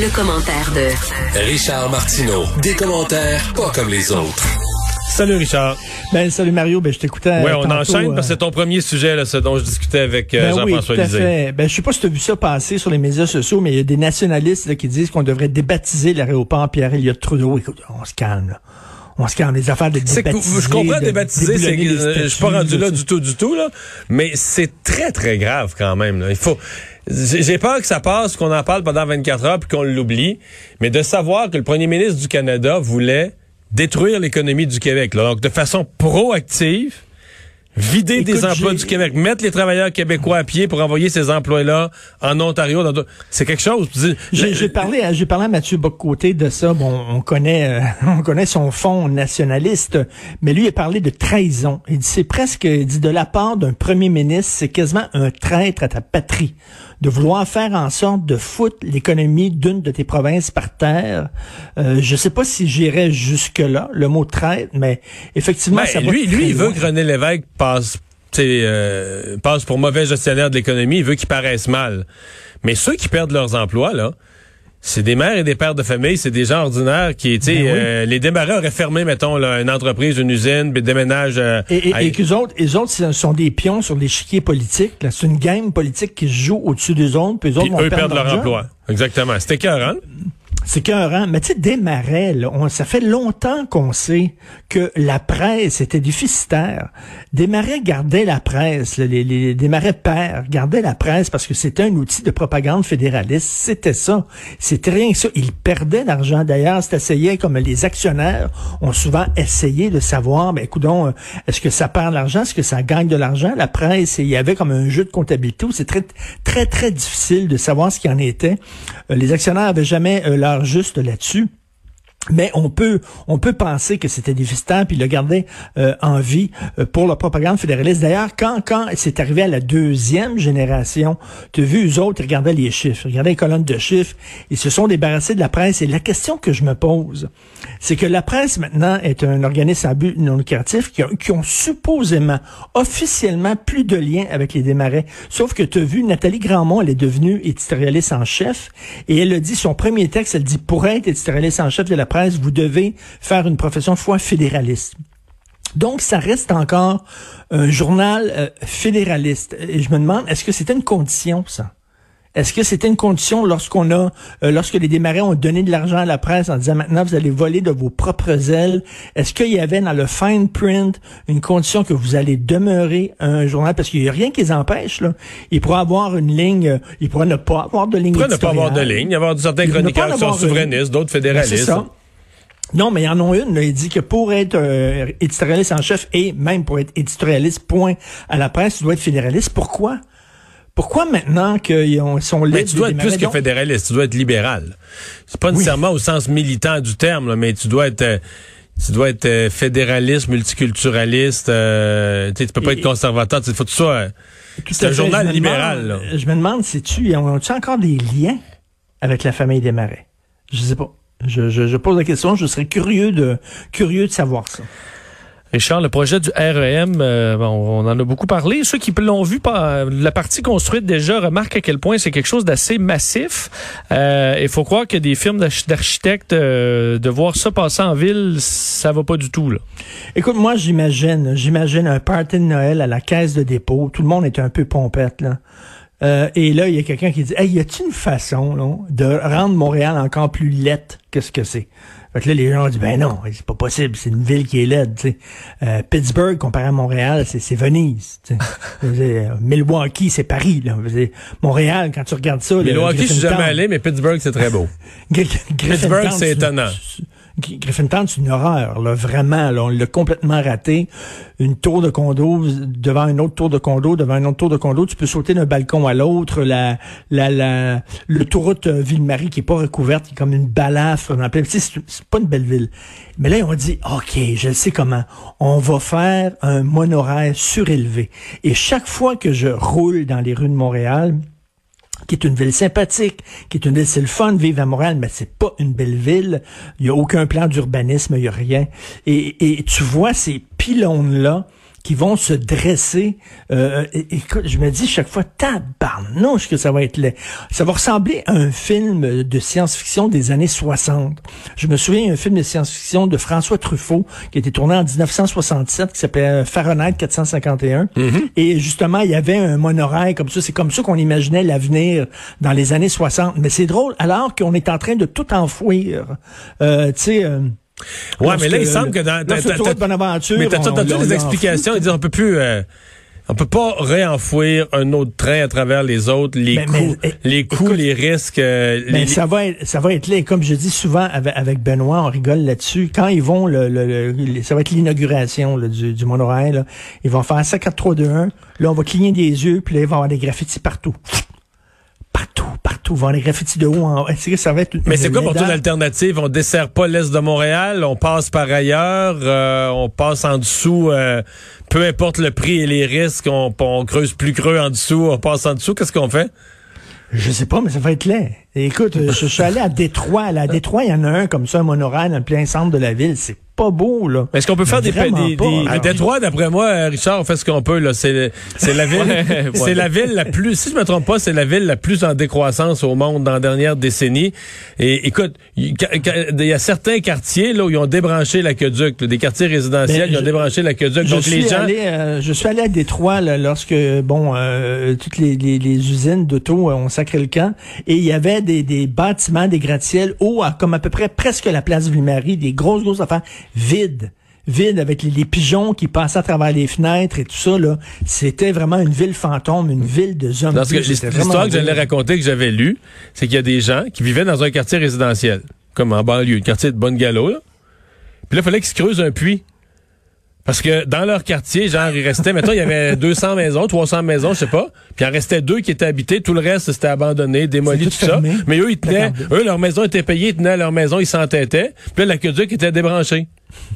Le, commentaire de Richard Martineau. Des commentaires pas comme les autres. Salut Richard. Ben salut Mario, ben je t'écoutais. Oui, on tantôt, enchaîne parce que euh, c'est ton premier sujet, là, ce dont je discutais avec euh, ben oui, Jean-François tout à Lisée. fait. Ben, je sais pas si tu as vu ça passer sur les médias sociaux, mais il y a des nationalistes là, qui disent qu'on devrait débaptiser l'aéroport Pierre-Éliott Trudeau. Écoute, on se calme, là. On se calme. Les affaires de débaptiser. je comprends de débaptiser, c'est euh, je suis pas rendu là du tout, du tout, là, mais c'est très, très grave quand même. Là. Il faut. J'ai peur que ça passe, qu'on en parle pendant 24 heures puis qu'on l'oublie, mais de savoir que le premier ministre du Canada voulait détruire l'économie du Québec, là, donc de façon proactive, vider des emplois du Québec, mettre les travailleurs québécois à pied pour envoyer ces emplois-là en Ontario. dans C'est quelque chose. J'ai parlé, à- j'ai parlé à Mathieu Bocoté de ça. Bon, on connaît, euh, on connaît son fond nationaliste, mais lui il a parlé de trahison. Il dit c'est presque, il dit de la part d'un premier ministre, c'est quasiment un traître à ta patrie de vouloir faire en sorte de foutre l'économie d'une de tes provinces par terre. Euh, je sais pas si j'irais jusque là, le mot traître, mais effectivement, Ben, ça va lui, très lui, il veut que René Lévesque passe, euh, passe pour mauvais gestionnaire de l'économie. Il veut qu'il paraisse mal. Mais ceux qui perdent leurs emplois, là, c'est des mères et des pères de famille, c'est des gens ordinaires qui, tu sais, Ben oui. euh, les démarreurs auraient fermé, mettons, là, une entreprise, une usine, puis déménagent. euh, Et, et, à- et qu'eux autres, les autres, ce sont des pions sur l'échiquier politique. C'est une game politique qui se joue au-dessus des autres, puis eux autres puis vont eux perdre perdent leur emploi. Exactement. C'était écœurant. C'est qu'un Mais tu sais, des marais, on- ça fait longtemps qu'on sait que la presse était déficitaire. Des marais gardaient la presse, là, les, les, des marais pères gardaient la presse parce que c'était un outil de propagande fédéraliste. C'était ça. C'était rien que ça. Ils perdaient l'argent. D'ailleurs, c'est essayé comme les actionnaires ont souvent essayé de savoir, ben, écoutons, est-ce que ça perd de l'argent? Est-ce que ça gagne de l'argent? La presse, il y avait comme un jeu de comptabilité où c'est très, très, très difficile de savoir ce qu'il en était. Euh, les actionnaires avaient jamais euh, l'heure juste là-dessus. Mais on peut on peut penser que c'était déficitaire puis le garder euh, en vie euh, pour la propagande fédéraliste. D'ailleurs, quand quand c'est arrivé à la deuxième génération, tu as vu eux autres ils regardaient les chiffres, ils regardaient les colonnes de chiffres, ils se sont débarrassés de la presse. Et la question que je me pose, c'est que la presse maintenant est un organisme à but non lucratif qui, a- qui ont supposément officiellement plus de lien avec les démarrais. Sauf que tu as vu Nathalie Grandmont, elle est devenue éditorialiste en chef et elle a dit son premier texte, elle dit pour être éditorialiste en chef de la presse, vous devez faire une profession de foi fédéraliste. Donc, ça reste encore un journal euh, fédéraliste. Et je me demande, est-ce que c'était une condition, ça? Est-ce que c'était une condition lorsqu'on a, euh, lorsque les démarrés ont donné de l'argent à la presse en disant maintenant vous allez voler de vos propres ailes? Est-ce qu'il y avait dans le fine print une condition que vous allez demeurer un journal? Parce qu'il n'y a rien qui les empêche, là. Ils pourraient avoir une ligne, euh, ils pourraient ne pas avoir de ligne Pourrait ne pas avoir de ligne, y avoir certains Il chroniqueurs qui sont souverainistes, d'autres Ben, fédéralistes. Non, mais il y en a une. là. Il dit que pour être euh, éditorialiste en chef et même pour être éditorialiste, point, à la presse, tu dois être fédéraliste. Pourquoi? Pourquoi maintenant qu'ils ont- sont libres Mais tu dois être plus que fédéraliste, tu dois être libéral. C'est pas nécessairement au sens militant du terme, là, mais tu dois être euh, tu dois être euh, fédéraliste, multiculturaliste, euh, tu sais, tu peux pas Et- être conservateur, il faut ça. euh, Tout c'est un fait. journal Je libéral, demande- là. Je me demande si tu ont-tu encore des liens avec la famille des Marais? Je sais pas. Je, je, je pose la question, je serais curieux de curieux de savoir ça. Richard, le projet du REM, euh, on en a beaucoup parlé. Ceux qui l'ont vu, par la partie construite déjà remarquent à quel point c'est quelque chose d'assez massif. Euh, Il faut croire que des firmes d'arch- d'architectes, euh, de voir ça passer en ville, ça va pas du tout. Là. Écoute, moi, j'imagine, j'imagine un party de Noël à la caisse de dépôt. Tout le monde est un peu pompette, là. Euh, et là, il y a quelqu'un qui dit, hey, y a-t-il une façon, là, de rendre Montréal encore plus laite que ce que c'est? Fait que là, les gens ont dit, ben non, c'est pas possible, c'est une ville qui est laide. Euh, Pittsburgh, comparé à Montréal, c'est, c'est Venise, Milwaukee, c'est Paris, là. Montréal, quand tu regardes ça, Milwaukee, je suis jamais allé, mais Pittsburgh, c'est très beau. Pittsburgh, c'est étonnant. Griffintown, c'est une horreur, là, vraiment. Là, on l'a complètement raté. Une tour de condo devant une autre tour de condo, devant une autre tour de condo, tu peux sauter d'un balcon à l'autre. La, la, la, l'autoroute euh, Ville-Marie qui est pas recouverte, qui est comme une balafre. C'est, c'est pas une belle ville. Mais là, on dit, OK, je sais comment. On va faire un monorail surélevé. Et chaque fois que je roule dans les rues de Montréal, qui est une ville sympathique, qui est une ville, c'est le fun de vivre à Montréal, mais c'est pas une belle ville. Il y a aucun plan d'urbanisme, il y a rien. Et, et tu vois ces pylônes-là qui vont se dresser. Euh, écoute, je me dis chaque fois, tabarnouche que ça va être laid. Ça va ressembler à un film de science-fiction des années 60. Je me souviens d'un film de science-fiction de François Truffaut qui a été tourné en 1967 qui s'appelait euh, Fahrenheit 451. Mm-hmm. Et justement, il y avait un monorail comme ça. C'est comme ça qu'on imaginait l'avenir dans les années 60. Mais c'est drôle, alors qu'on est en train de tout enfouir. Euh, tu sais... Euh, Ouais, mais là, il semble que dans. Bonaventure, mais t'as entendu des explications? Ils disent on peut plus. Euh, on peut pas réenfouir un autre train à travers les autres, les coûts, eh, les coûts, les risques. Euh, mais ça va être, ça va être là. Comme je dis souvent avec, Benoît, on rigole là-dessus. Quand ils vont, le, le, ça va être l'inauguration du, du monorail. Ils vont faire ça 4 3 2 1. Là, on va cligner des yeux, puis là, il va y avoir des graffitis partout partout, les graffitis de haut en haut. Ça va être Mais c'est quoi pour toi l'alternative? On dessert pas l'Est de Montréal, on passe par ailleurs, euh, on passe en dessous, euh, peu importe le prix et les risques, on, on creuse plus creux en dessous, on passe en dessous. Qu'est-ce qu'on fait? Je sais pas, mais ça va être laid. Écoute, je, suis allé à Détroit. À Détroit, il y en a un comme ça, un monorail dans le plein centre de la ville. C'est pas beau, là. Est-ce qu'on peut faire des, des, des, À Détroit, d'après moi, Richard, on fait ce qu'on peut, là. C'est, c'est la ville, c'est la ville la plus, si je me trompe pas, c'est la ville la plus en décroissance au monde dans la dernière décennie. Et écoute, il y, a certains quartiers, là, où ils ont débranché l'aqueduc, des quartiers résidentiels, ben, ils ont débranché l'aqueduc. Donc les gens. Allé, euh, je suis allé à Détroit, là, lorsque, bon, euh, toutes les, les, les usines d'auto euh, ont sacré le camp. Et il y avait des, des bâtiments, des gratte-ciels hauts, comme à peu près presque la place Ville-Marie, des grosses, grosses affaires vide vide avec les, pigeons qui passaient à travers les fenêtres et tout ça là, c'était vraiment une ville fantôme, une ville de zombies. L'histoire que j'allais raconter que j'avais lu, c'est qu'il y a des gens qui vivaient dans un quartier résidentiel, comme en banlieue, un quartier de bonne galop. Puis là, il fallait qu'ils se creusent un puits. Parce que dans leur quartier, genre, il restait, mettons, il y avait 200 maisons, 300 maisons, je sais pas. Puis il en restait deux qui étaient habitées. Tout le reste, c'était abandonné, démoli, tout, ça. Mais eux, ils tenaient, eux, leur maison était payée, ils tenaient leur maison, ils s'entêtaient. Puis là, l'aqueduc était débranché.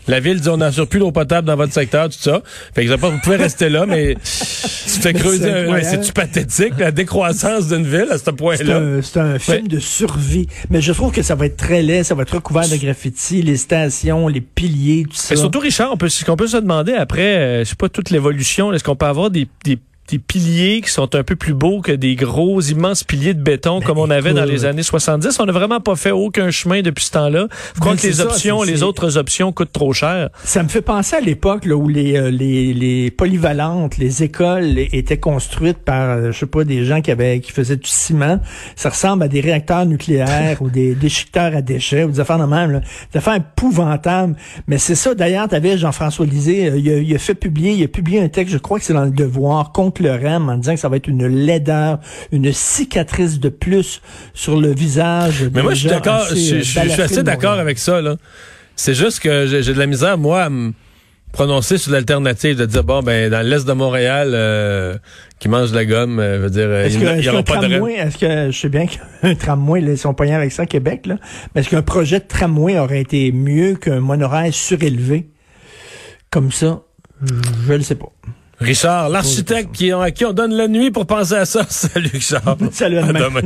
La ville dit on n'assure plus l'eau potable dans votre secteur, tout ça. Fait que vous pouvez rester là, mais tu fais creuser. C'est-tu pathétique, la décroissance d'une ville à ce point-là? C'est un, film de survie. Mais je trouve que ça va être très laid, ça va être recouvert de graffitis, les stations, les piliers, tout ça. Et surtout, Richard, on peut, qu'on peut se demander après, euh, je sais pas, toute l'évolution, est-ce qu'on peut avoir des, des des piliers qui sont un peu plus beaux que des gros, immenses piliers de béton ben, comme on avait dans les années 70. On n'a vraiment pas fait aucun chemin depuis ce temps-là. Je crois ben, que les options, les autres options coûtent trop cher. Ça me fait penser à l'époque où les, euh, les, les, polyvalentes, les écoles étaient construites par, euh, je sais pas, des gens qui avaient qui faisaient du ciment. Ça ressemble à des réacteurs nucléaires ou des déchiqueteurs à déchets ou des affaires de même. Là. Des affaires épouvantables. Mais c'est ça. D'ailleurs, tu avais Jean-François Lisée, euh, il a, il a fait publier, il a publié un texte, je crois que c'est dans le Devoir, contre le REM en disant que ça va être une laideur, une cicatrice de plus sur le visage. Mais moi, je suis d'accord, je, suis assez d'accord avec ça. Là. C'est juste que j'ai de la misère, moi, à me prononcer sur l'alternative, de dire, bon, ben, dans l'Est de Montréal, euh, qui mange de la gomme, euh, veut dire, est-ce il n'y aura pas de Est-ce que, je sais bien qu'un tramway, là, ils sont avec ça à Québec, là, mais est-ce qu'un projet de tramway aurait été mieux qu'un monorail surélevé comme ça? Je ne le sais pas. Richard, l'architecte qui, à qui on donne la nuit pour penser à ça. Salut Richard. Salut à demain.